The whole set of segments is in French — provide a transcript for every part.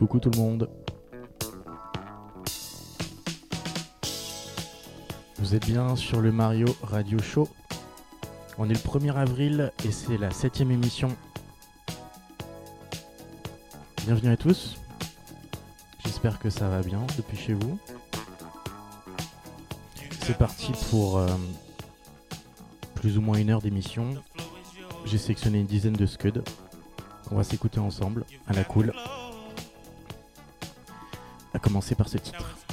Coucou tout le monde. Vous êtes bien sur le Mario Radio Show. On est le 1er avril et c'est la 7 émission. Bienvenue à tous. J'espère que ça va bien depuis chez vous. C'est parti pour euh, plus ou moins une heure d'émission. J'ai sélectionné une dizaine de scuds. On va s'écouter ensemble à la cool commencer par ce titre.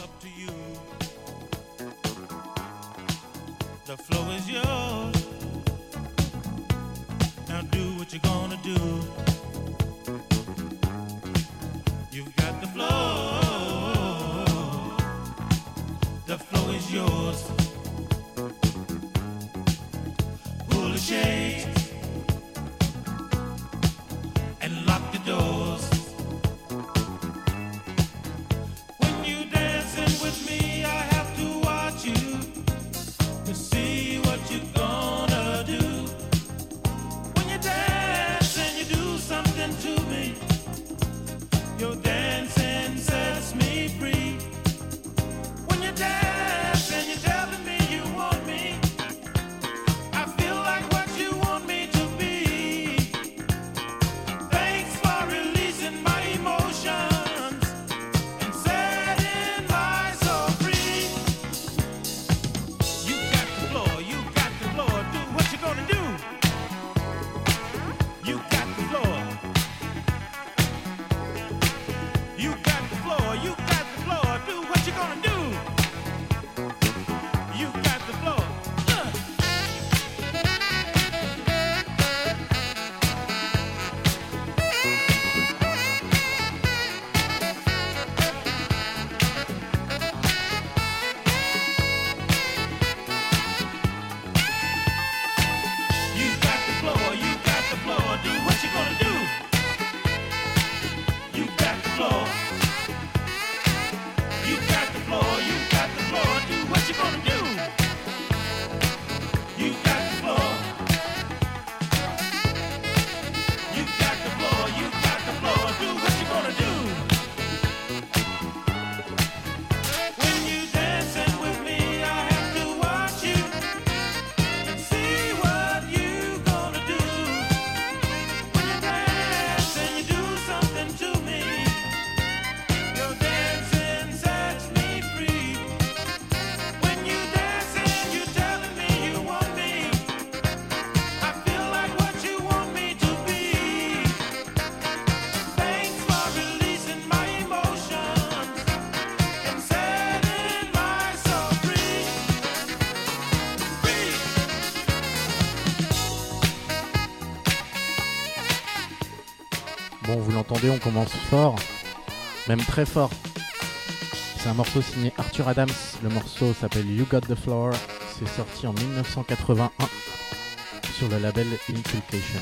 vous l'entendez, on commence fort, même très fort. C'est un morceau signé Arthur Adams, le morceau s'appelle You Got the Floor, c'est sorti en 1981 sur le label Inculcation.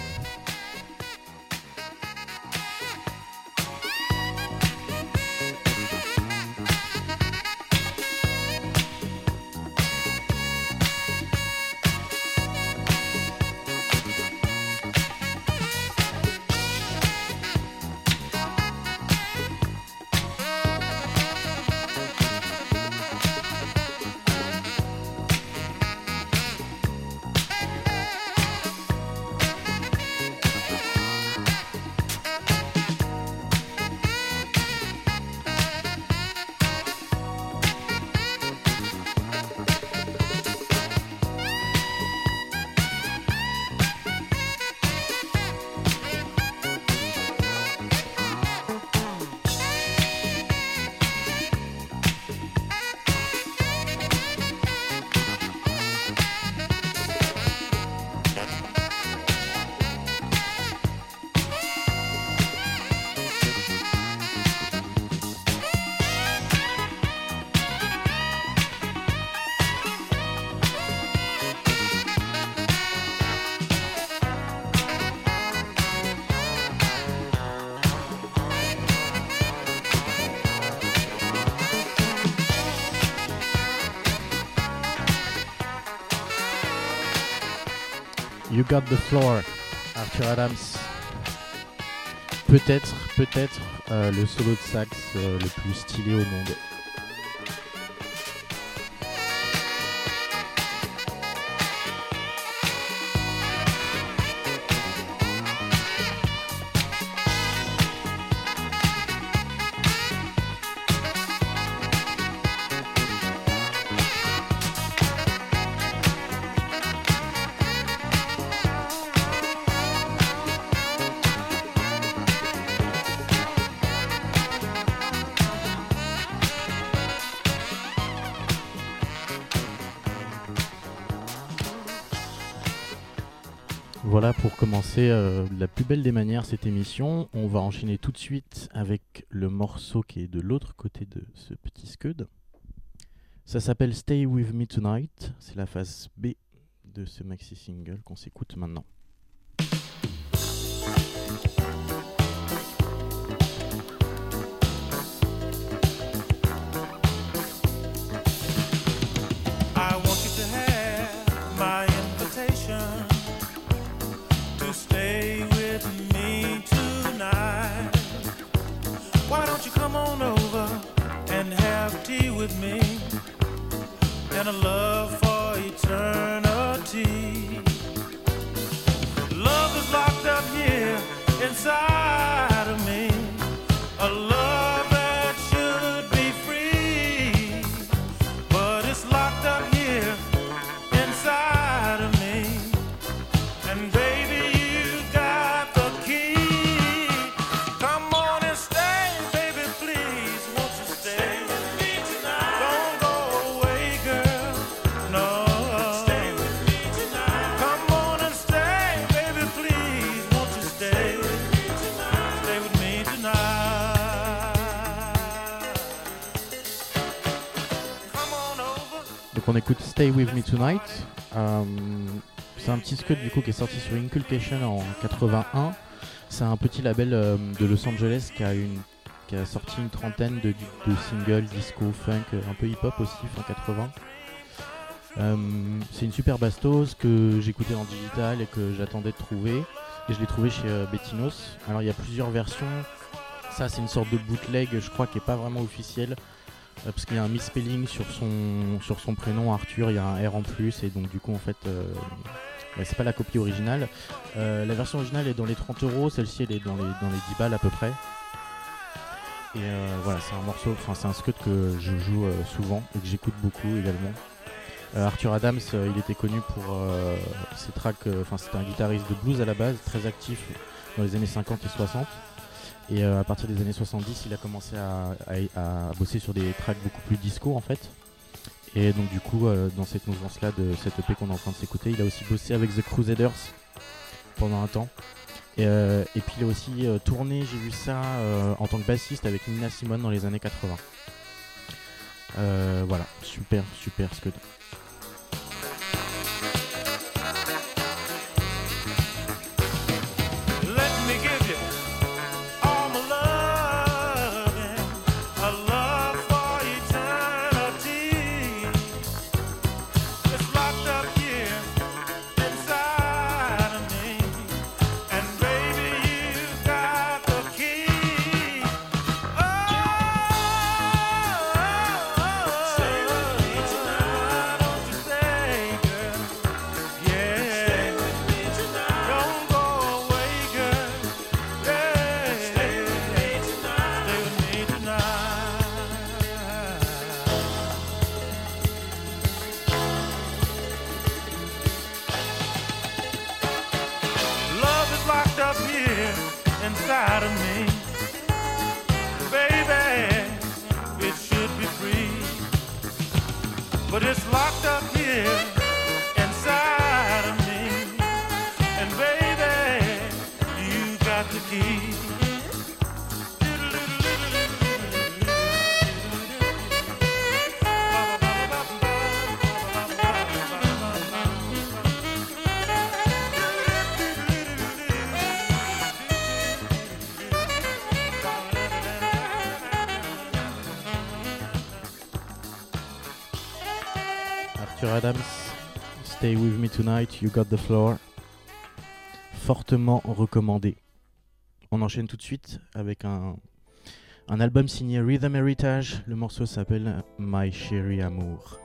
The Floor, Arthur Adams. Peut-être, peut-être euh, le solo de sax euh, le plus stylé au monde. Commencer euh, la plus belle des manières cette émission. On va enchaîner tout de suite avec le morceau qui est de l'autre côté de ce petit scud. Ça s'appelle Stay With Me Tonight. C'est la phase B de ce maxi single qu'on s'écoute maintenant. With me and a love for eternity? Love is locked up here inside on écoute Stay With Me Tonight. Euh, c'est un petit scud du coup qui est sorti sur Inculcation en 81. C'est un petit label euh, de Los Angeles qui a, sorti une trentaine de, singles disco, funk, euh, un peu hip-hop aussi, fin 80. Euh, c'est une super bastos que j'écoutais en digital et que j'attendais de trouver. Et je l'ai trouvé chez Bettinos. Alors il y a plusieurs versions. Ça c'est une sorte de bootleg, je crois, qui est pas vraiment officielle. Euh, parce qu'il y a un misspelling sur son, sur son prénom Arthur, il y a un R en plus et donc du coup en fait euh, c'est pas la copie originale. Euh, la version originale est dans les 30 euros, celle-ci elle est dans les, dans les 10 balles à peu près. Et voilà, c'est un morceau, enfin c'est un scud que je joue souvent et que j'écoute beaucoup également. Arthur Adams, il était connu pour ses tracks, enfin c'était un guitariste de blues à la base, très actif dans les années 50 et 60. Et euh, à partir des années 70, il a commencé à, bosser sur des tracks beaucoup plus disco en fait. Et donc du coup, euh, dans cette mouvance-là de cette EP qu'on est en train de s'écouter, il a aussi bossé avec The Crusaders pendant un temps. Et, euh, puis il a aussi tourné, j'ai vu ça, en tant que bassiste avec Nina Simone dans les années 80. Euh, voilà, super, super Scud. Let Stay With Me Tonight, You Got the Floor. Fortement recommandé. On enchaîne tout de suite avec un, album signé Rhythm Heritage. Le morceau s'appelle My Chérie Amour.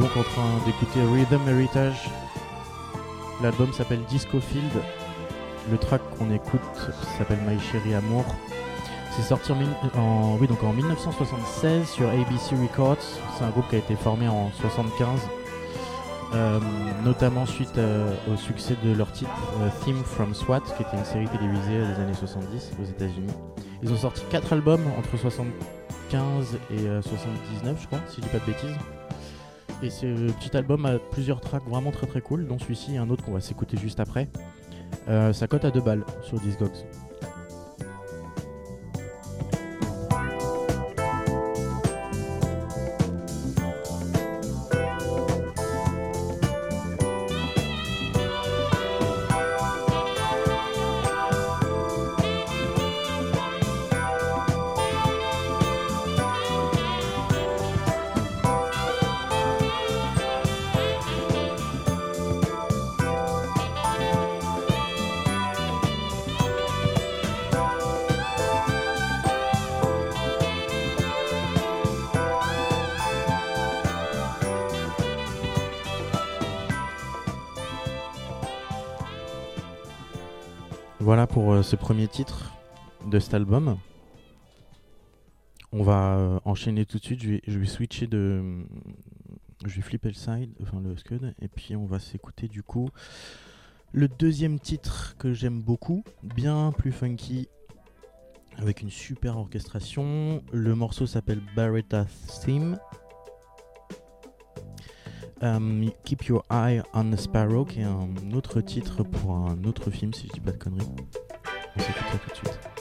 Donc en train d'écouter Rhythm Heritage. L'album s'appelle Disco Field. Le track qu'on écoute s'appelle My Chérie Amour. C'est sorti en, oui, donc en 1976 sur ABC Records. C'est un groupe qui a été formé en 75, euh, notamment suite euh, au succès de leur titre euh, Theme from SWAT, qui était une série télévisée des années 70 aux États-Unis. Ils ont sorti 4 albums entre 75 et euh, 79, je crois, si je dis pas de bêtises. Et ce petit album a plusieurs tracks vraiment très très cool, dont celui-ci et un autre qu'on va s'écouter juste après. Euh, ça cote à 2 balles sur Discogs. Ce premier titre de cet album. On va euh, enchaîner tout de suite. Je vais, je vais switcher de. Je vais flipper le side, enfin le scud, et puis on va s'écouter du coup le deuxième titre que j'aime beaucoup, bien plus funky, avec une super orchestration. Le morceau s'appelle Barretta Theme. Euh, Keep Your Eye on the Sparrow, qui est un autre titre pour un autre film, si je dis pas de conneries. On s'écoute tout de suite.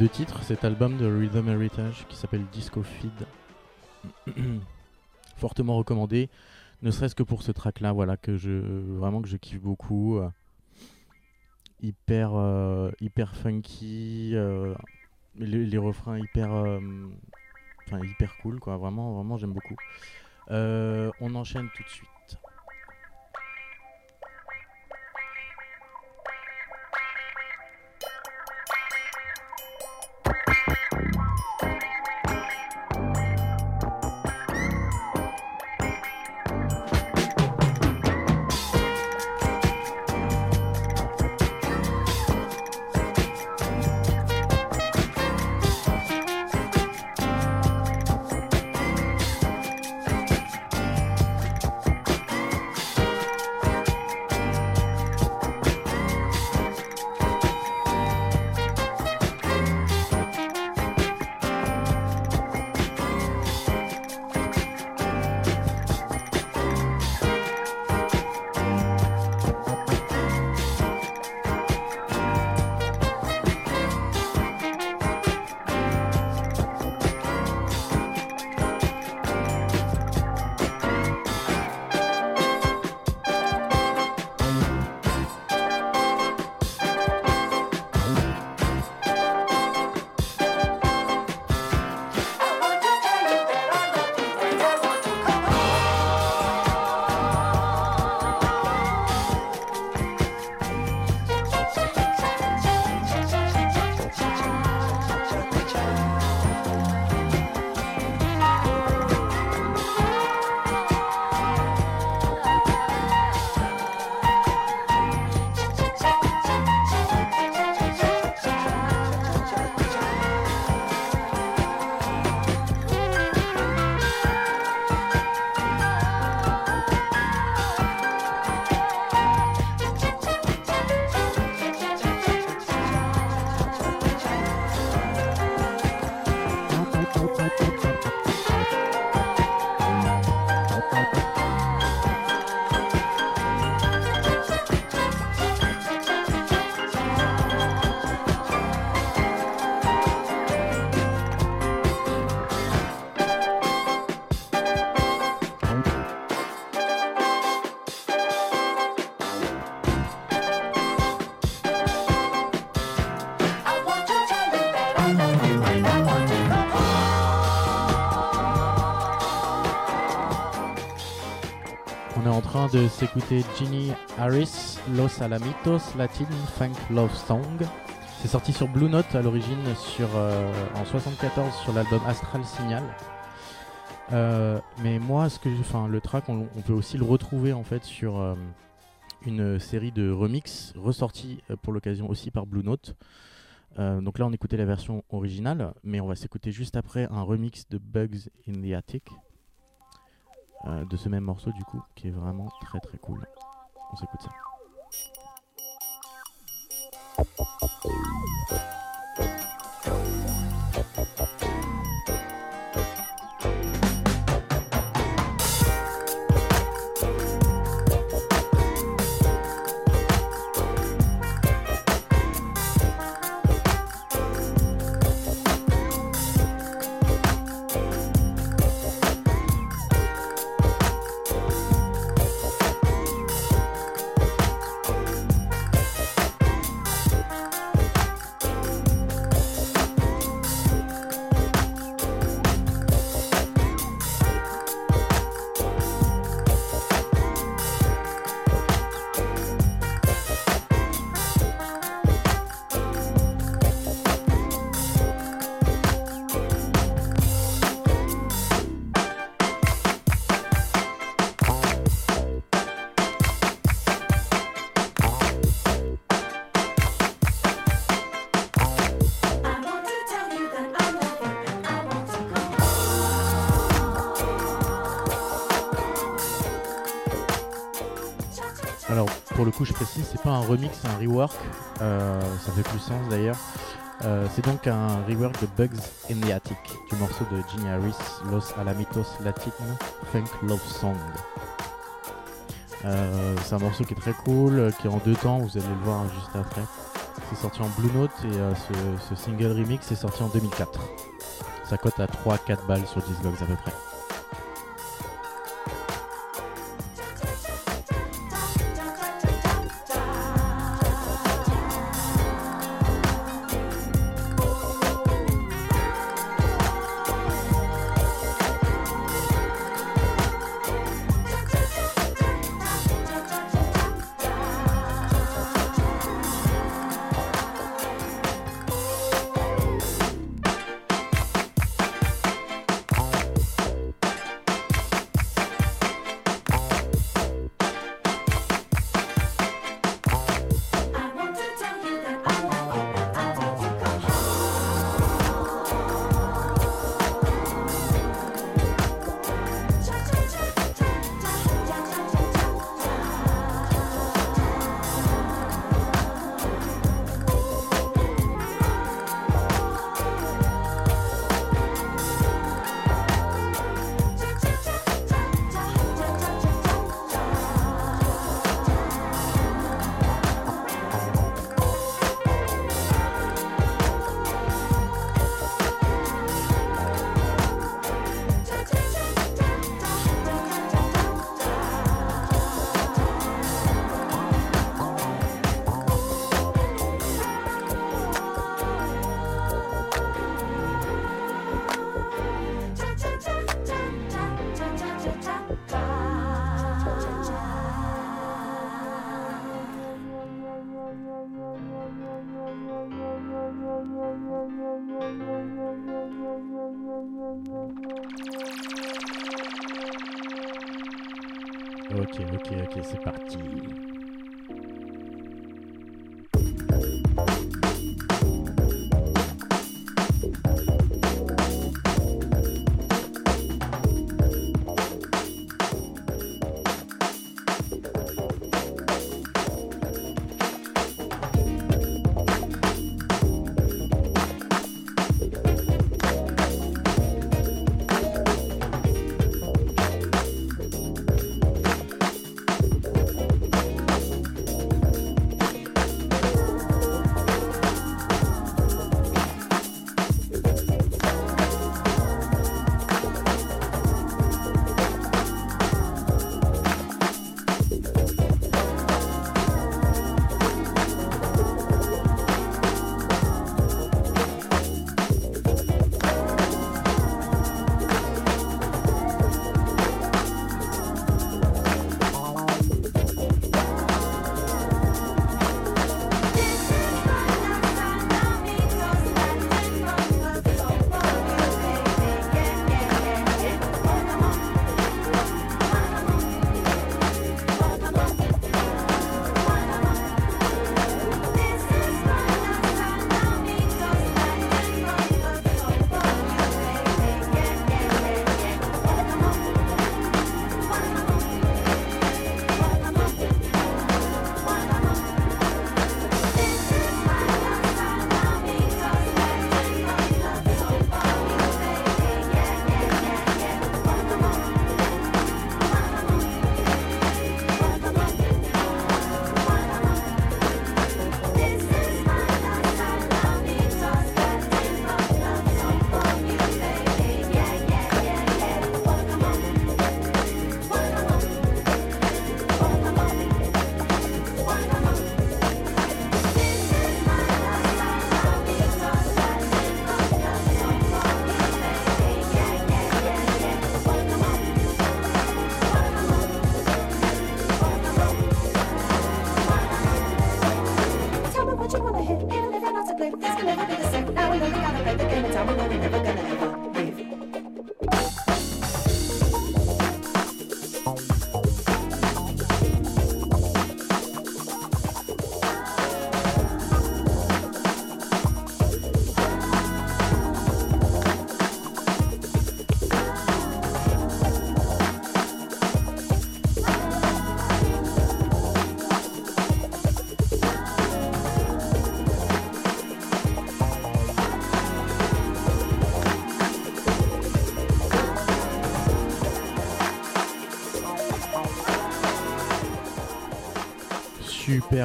Deux titres, cet album de Rhythm Heritage qui s'appelle Disco Feed. Fortement recommandé, ne serait-ce que pour ce track là, voilà, que je vraiment que je kiffe beaucoup. euh, hyper euh, hyper funky, euh, les, les refrains hyper enfin hyper cool quoi, vraiment vraiment j'aime beaucoup. On enchaîne tout de suite. S'écouter Ginny Harris, Los Alamitos Latin Funk Love Song. C'est sorti sur Blue Note à l'origine euh, en 74 sur l'album Astral Signal. Euh, mais moi, le track, on, peut aussi le retrouver en fait sur euh, une série de remix ressortis pour l'occasion aussi par Blue Note. Donc là, on écoutait la version originale, mais on va s'écouter juste après un remix de Bugs in the Attic euh, de ce même morceau du coup, qui est vraiment très très cool. On s'écoute ça. C'est un rework. Euh, ça fait plus sens d'ailleurs. Euh, c'est donc un rework de Bugs in the Attic du morceau de Ginny Harris, Los Alamitos Latin Funk Love Song. Euh, c'est un morceau qui est très cool, qui est en deux temps, vous allez le voir juste après. C'est sorti en Blue Note et ce, ce single remix est sorti en 2004. Ça cote à 3-4 balles sur Discogs à peu près.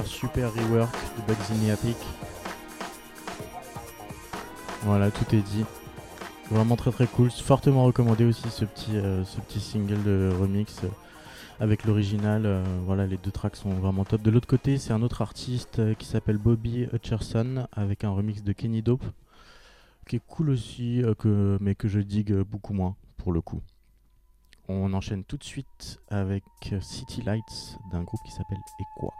Super, rework de Bugs in. Voilà, tout est dit. Vraiment très très cool. Fortement recommandé aussi ce petit, euh, single de remix euh, avec l'original. euh, voilà, les deux tracks sont vraiment top. De l'autre côté, c'est un autre artiste qui s'appelle Bobby Hutcherson avec un remix de Kenny Dope qui est cool aussi, mais que je digue beaucoup moins pour le coup. On enchaîne tout de suite avec City Lights d'un groupe qui s'appelle Equa.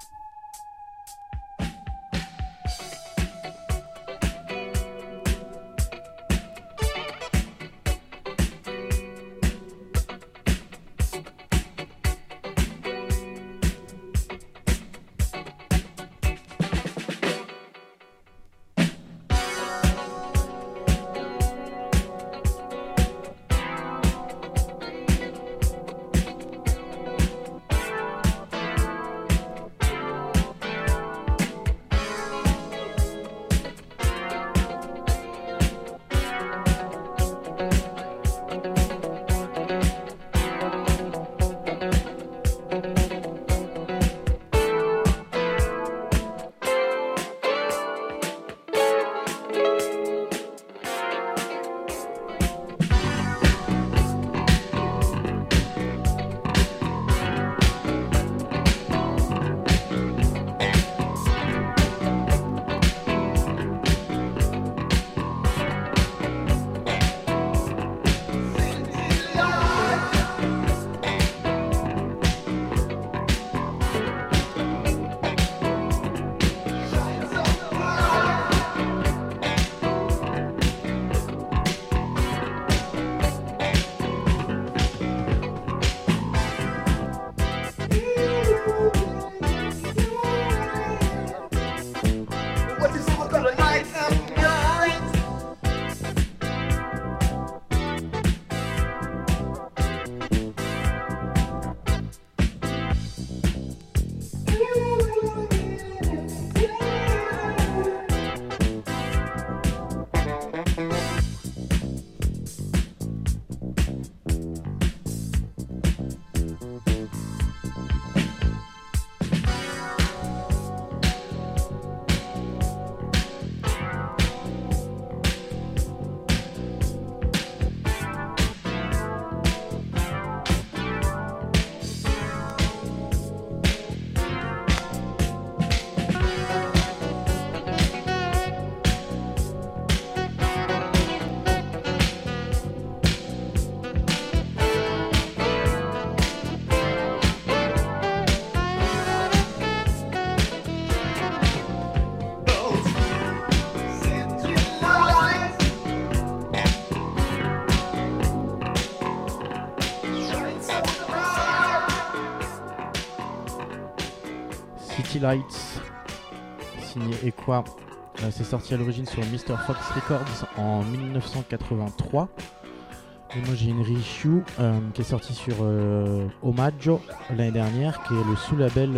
Signé Equa. Euh, c'est sorti à l'origine sur Mr. Fox Records en 1983. Et moi j'ai une reissue euh, qui est sortie sur euh, Omaggio l'année dernière, qui est le sous-label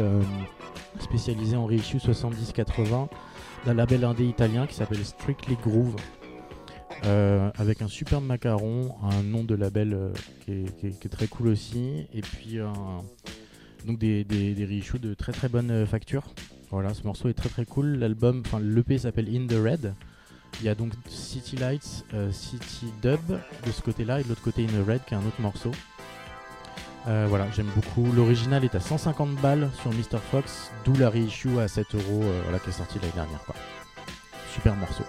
spécialisé en reissue 70-80 d'un label indé italien qui s'appelle Strictly Groove. Avec un superbe macaron, un nom de label qui est très cool aussi, et puis un, donc des, des, des reissues de très très bonne euh, facture. Voilà, ce morceau est très très cool. L'album, enfin l'EP s'appelle In the Red. Il y a donc City Lights, euh, City Dub de ce côté-là et de l'autre côté In the Red qui est un autre morceau. Euh, voilà, j'aime beaucoup. L'original est à 150 balles sur Mr. Fox, d'où la reissue à 7 euros voilà, qui est sortie l'année dernière. Quoi. Super morceau.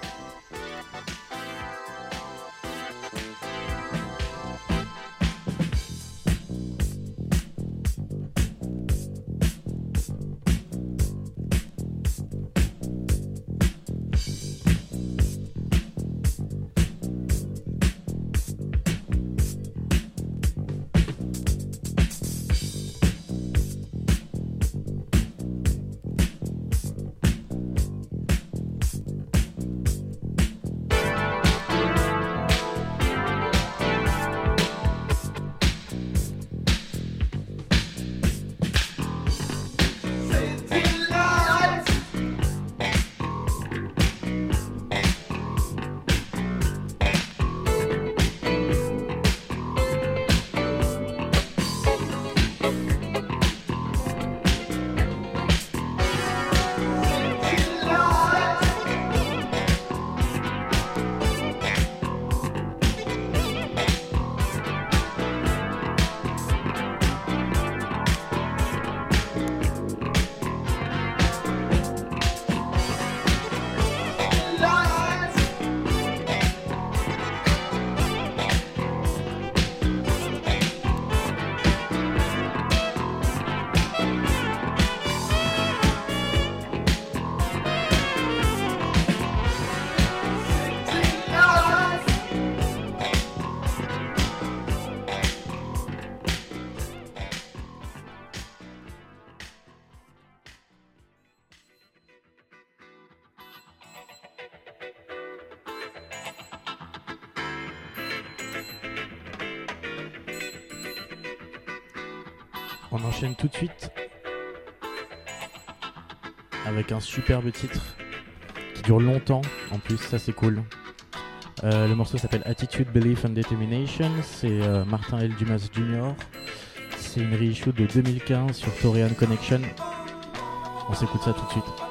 tout de suite avec un superbe titre qui dure longtemps en plus, ça c'est cool. Euh, le morceau s'appelle Attitude, Belief and Determination, c'est euh, Martin L. Dumas Jr. C'est une reissue de 2015 sur Torean Connection. On s'écoute ça tout de suite.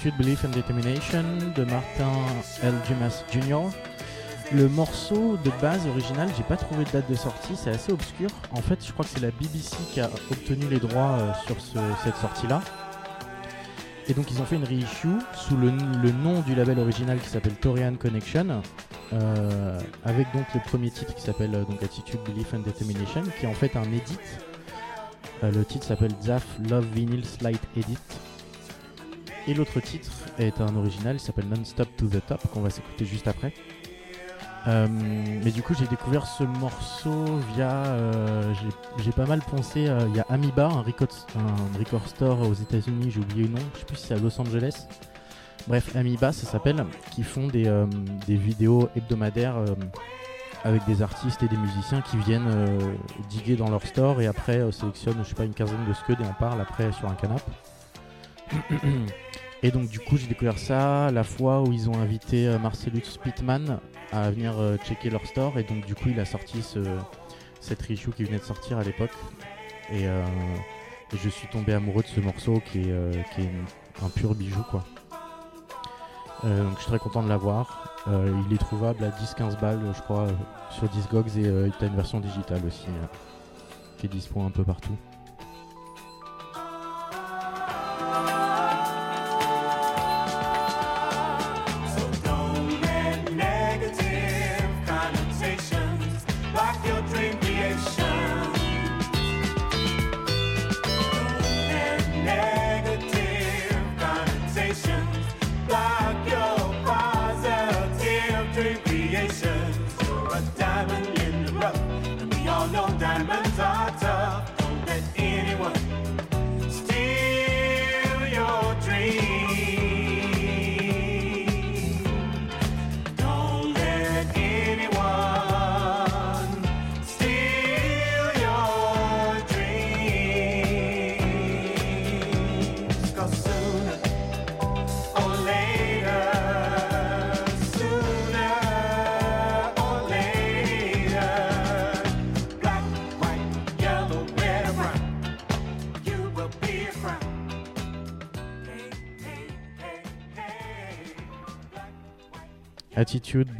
Attitude, Belief and Determination de Martin L. Dumas Jr. Le morceau de base original, j'ai pas trouvé de date de sortie, c'est assez obscur. En fait, je crois que c'est la BBC qui a obtenu les droits euh, sur cette sortie-là. Et donc ils ont fait une reissue sous le, nom du label original qui s'appelle Torian Connection, euh, avec donc le premier titre qui s'appelle euh, Attitude, Belief and Determination, qui est en fait un edit. Le titre s'appelle Zaf Love Vinyl Slide Edit et l'autre titre est un original, il s'appelle Non-Stop to the Top, qu'on va s'écouter juste après. Euh, mais du coup, j'ai découvert ce morceau via. euh, j'ai- pas mal pensé. euh, Il y a Amoeba, un record, store aux États-Unis, j'ai oublié le nom, je sais plus si c'est à Los Angeles. Bref, Amoeba, ça s'appelle, qui font des, vidéos hebdomadaires avec des artistes et des musiciens qui viennent diguer dans leur store et après sélectionnent, je sais pas, une quinzaine de scuds et en parlent après sur un canapé. Et donc du coup j'ai découvert ça la fois où ils ont invité euh, Marcellus Pittman à venir euh, checker leur store et donc du coup il a sorti ce, cette reissue qui venait de sortir à l'époque et, euh, je suis tombé amoureux de ce morceau qui est, euh, un pur bijou quoi. Donc je suis très content de l'avoir. Il est trouvable à 10-15 balles je crois sur Discogs et euh, t'as une version digitale aussi qui est dispo un peu partout.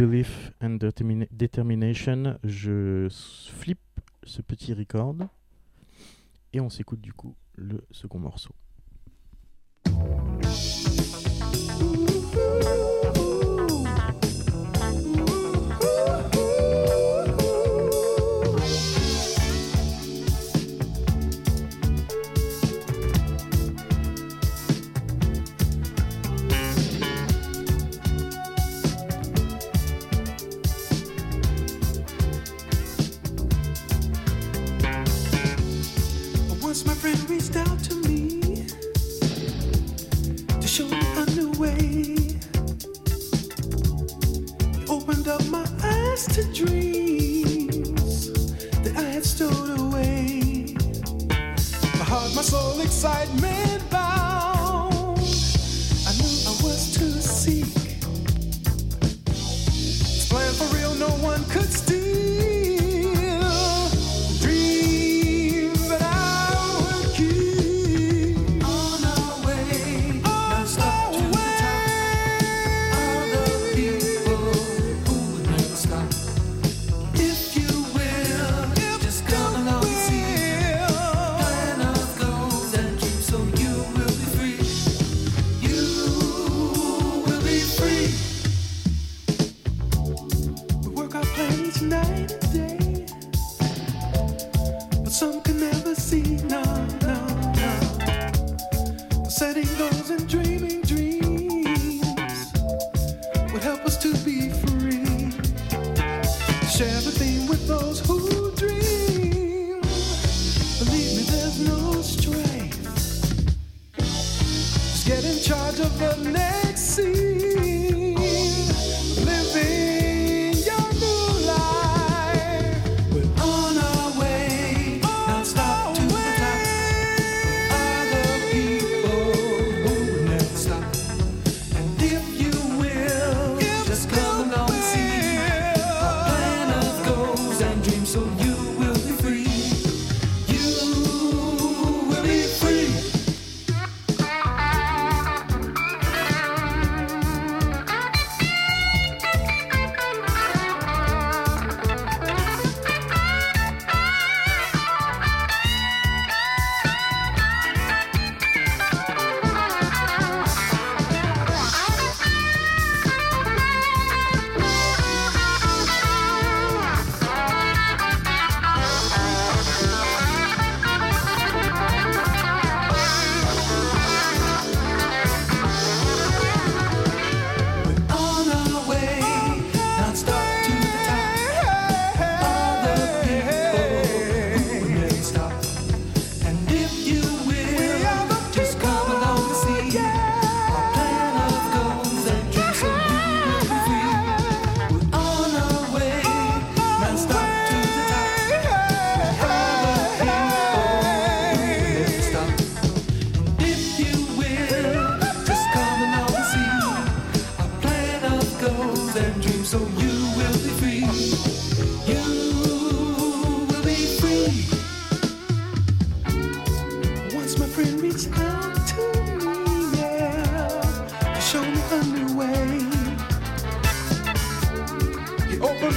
Belief and Determina- Determination. Je flippe ce petit record et on s'écoute du coup le second morceau.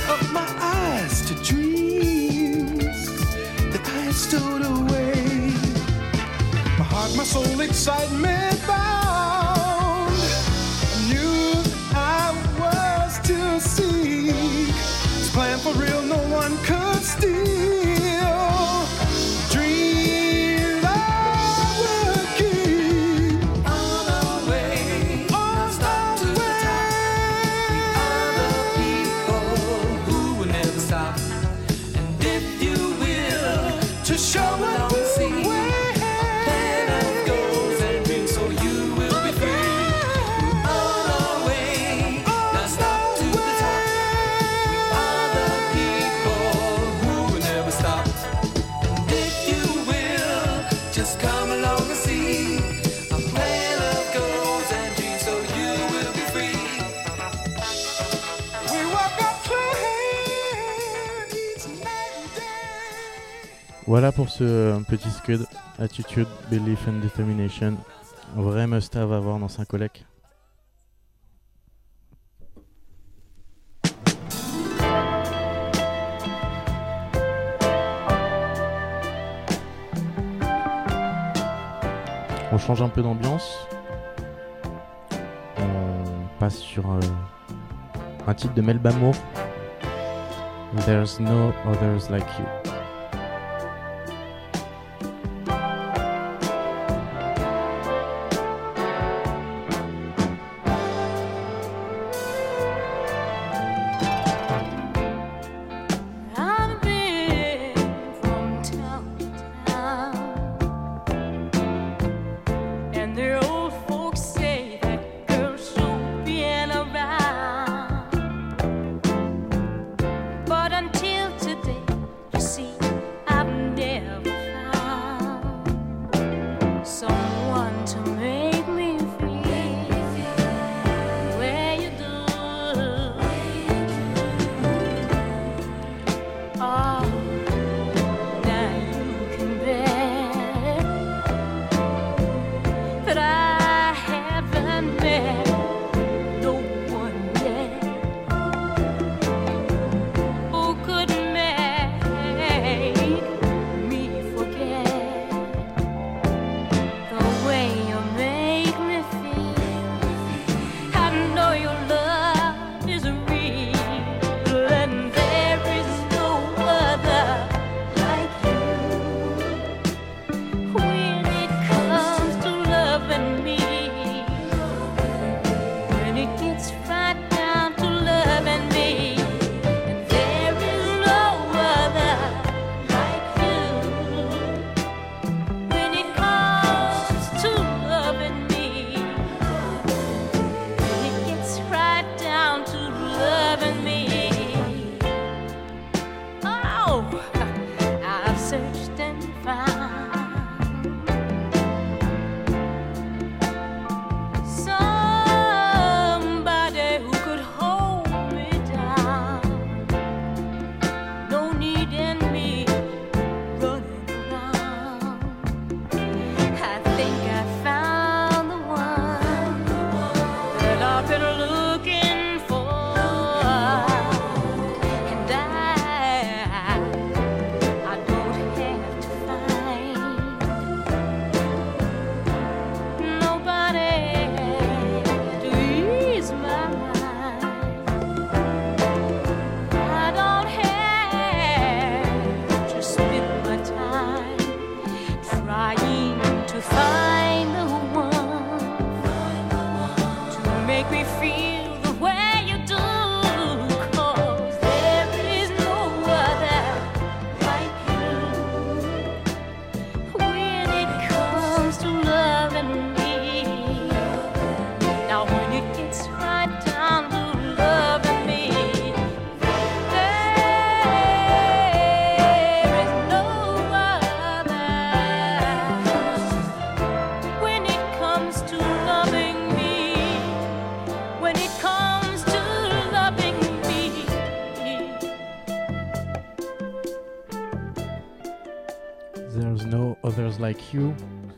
up my eyes to dreams that I stood away. My heart, my soul, excitement Voilà pour ce euh, petit scud. Attitude, Belief and Determination. Un vrai must-have à avoir dans un collègue. On change un peu d'ambiance. On passe sur euh, un titre de Melba Moore. There's no others like you.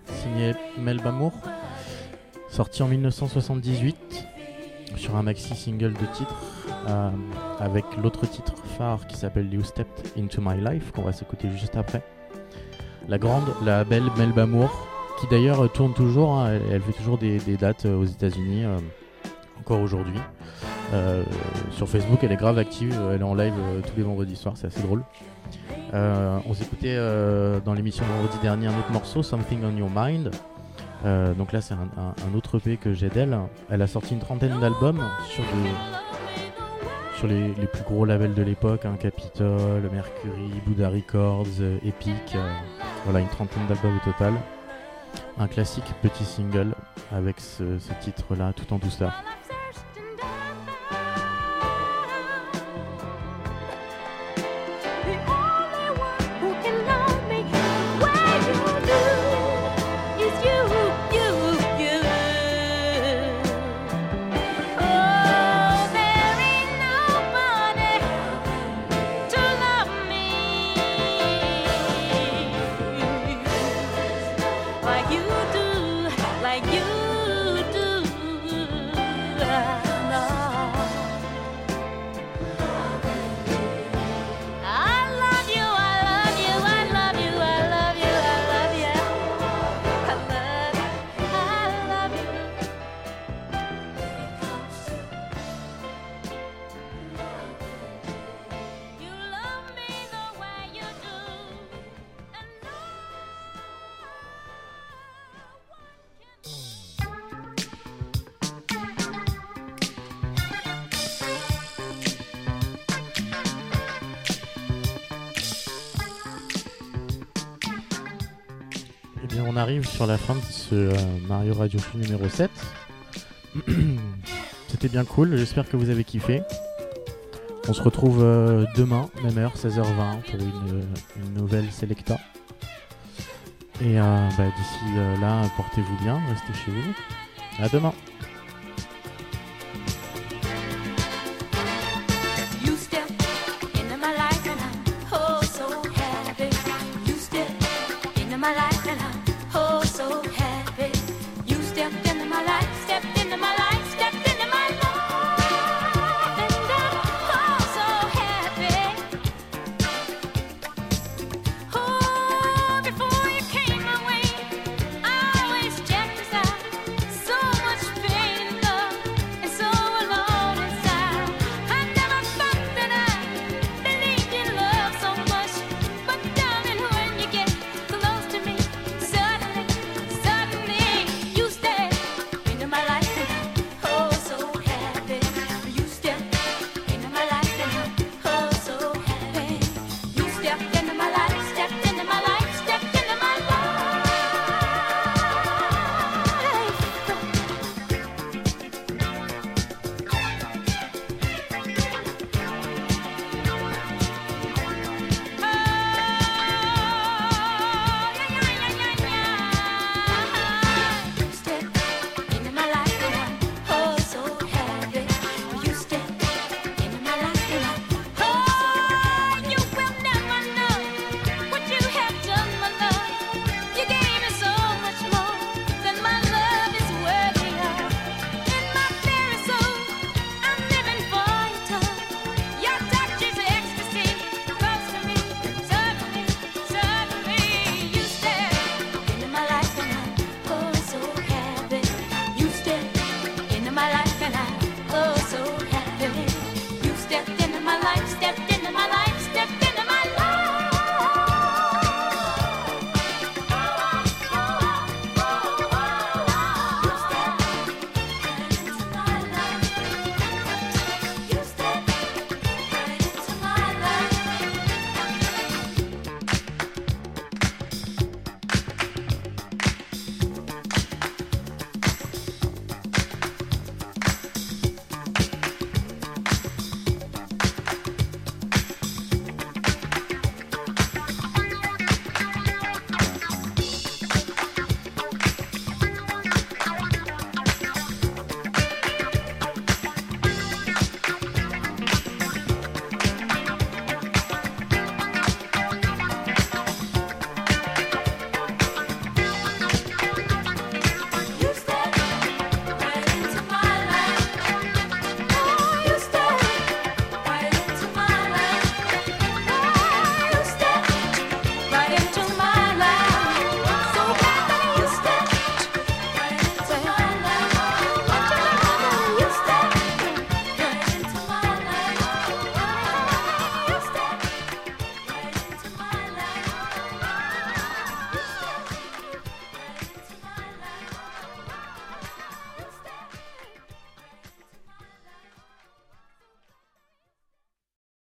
Signé Melba Moore, sorti en 1978 sur un maxi single de titre euh, avec l'autre titre phare qui s'appelle You Stepped Into My Life qu'on va s'écouter juste après. La grande, la belle Melba Moore qui d'ailleurs tourne toujours, hein, elle, fait toujours des, des dates euh, aux États-Unis euh, encore aujourd'hui. Euh, sur Facebook, elle est grave active, elle est en live euh, tous les vendredis soirs, c'est assez drôle. Euh, on s'écoutait euh, dans l'émission vendredi dernier un autre morceau, Something on Your Mind. Euh, donc là, c'est un, autre EP que j'ai d'elle. Elle a sorti une trentaine d'albums sur, les, plus gros labels de l'époque, hein, Capitol, Mercury, Buddha Records, euh, Epic. euh, voilà, une trentaine d'albums au total. Un classique petit single avec ce, ce titre-là, tout en douceur. Sur la fin de ce euh, Mario Radio Show numéro 7. C'était bien cool, j'espère que vous avez kiffé. On se retrouve euh, demain, même heure, 16h20, pour une, une nouvelle Selecta. Et euh, bah, d'ici euh, là, portez-vous bien, restez chez vous. À demain.